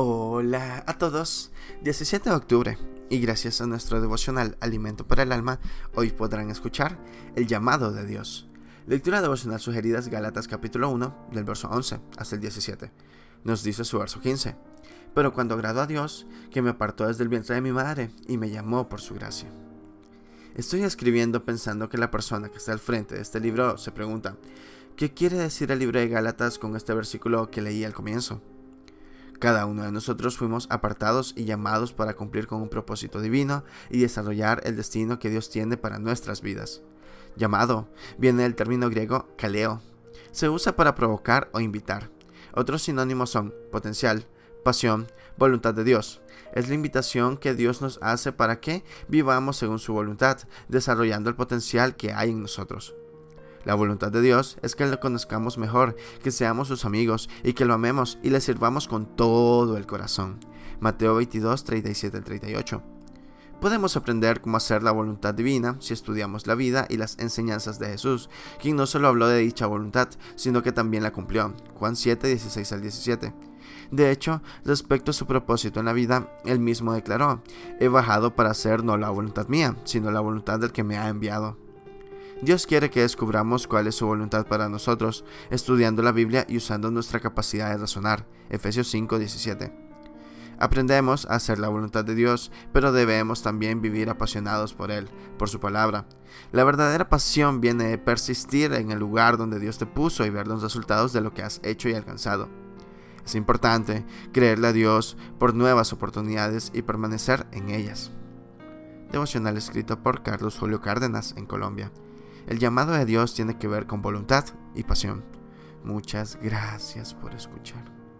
Hola a todos, 17 de octubre, y gracias a nuestro devocional Alimento para el Alma, hoy podrán escuchar el llamado de Dios. Lectura devocional sugerida es Gálatas capítulo 1, del verso 11 hasta el 17. Nos dice su verso 15. Pero cuando agradó a Dios, que me apartó desde el vientre de mi madre y me llamó por su gracia. Estoy escribiendo pensando que la persona que está al frente de este libro se pregunta, ¿qué quiere decir el libro de Gálatas con este versículo que leí al comienzo? Cada uno de nosotros fuimos apartados y llamados para cumplir con un propósito divino y desarrollar el destino que Dios tiene para nuestras vidas. Llamado viene del término griego kaleo. Se usa para provocar o invitar. Otros sinónimos son potencial, pasión, voluntad de Dios. Es la invitación que Dios nos hace para que vivamos según su voluntad, desarrollando el potencial que hay en nosotros. La voluntad de Dios es que lo conozcamos mejor, que seamos sus amigos y que lo amemos y le sirvamos con todo el corazón. Mateo 22, 37 38. Podemos aprender cómo hacer la voluntad divina si estudiamos la vida y las enseñanzas de Jesús, quien no solo habló de dicha voluntad, sino que también la cumplió. Juan 7, 16 al 17. De hecho, respecto a su propósito en la vida, él mismo declaró, he bajado para hacer no la voluntad mía, sino la voluntad del que me ha enviado. Dios quiere que descubramos cuál es su voluntad para nosotros, estudiando la Biblia y usando nuestra capacidad de razonar. Efesios 5:17. Aprendemos a hacer la voluntad de Dios, pero debemos también vivir apasionados por Él, por su palabra. La verdadera pasión viene de persistir en el lugar donde Dios te puso y ver los resultados de lo que has hecho y alcanzado. Es importante creerle a Dios por nuevas oportunidades y permanecer en ellas. Devocional escrito por Carlos Julio Cárdenas en Colombia. El llamado de Dios tiene que ver con voluntad y pasión. Muchas gracias por escuchar.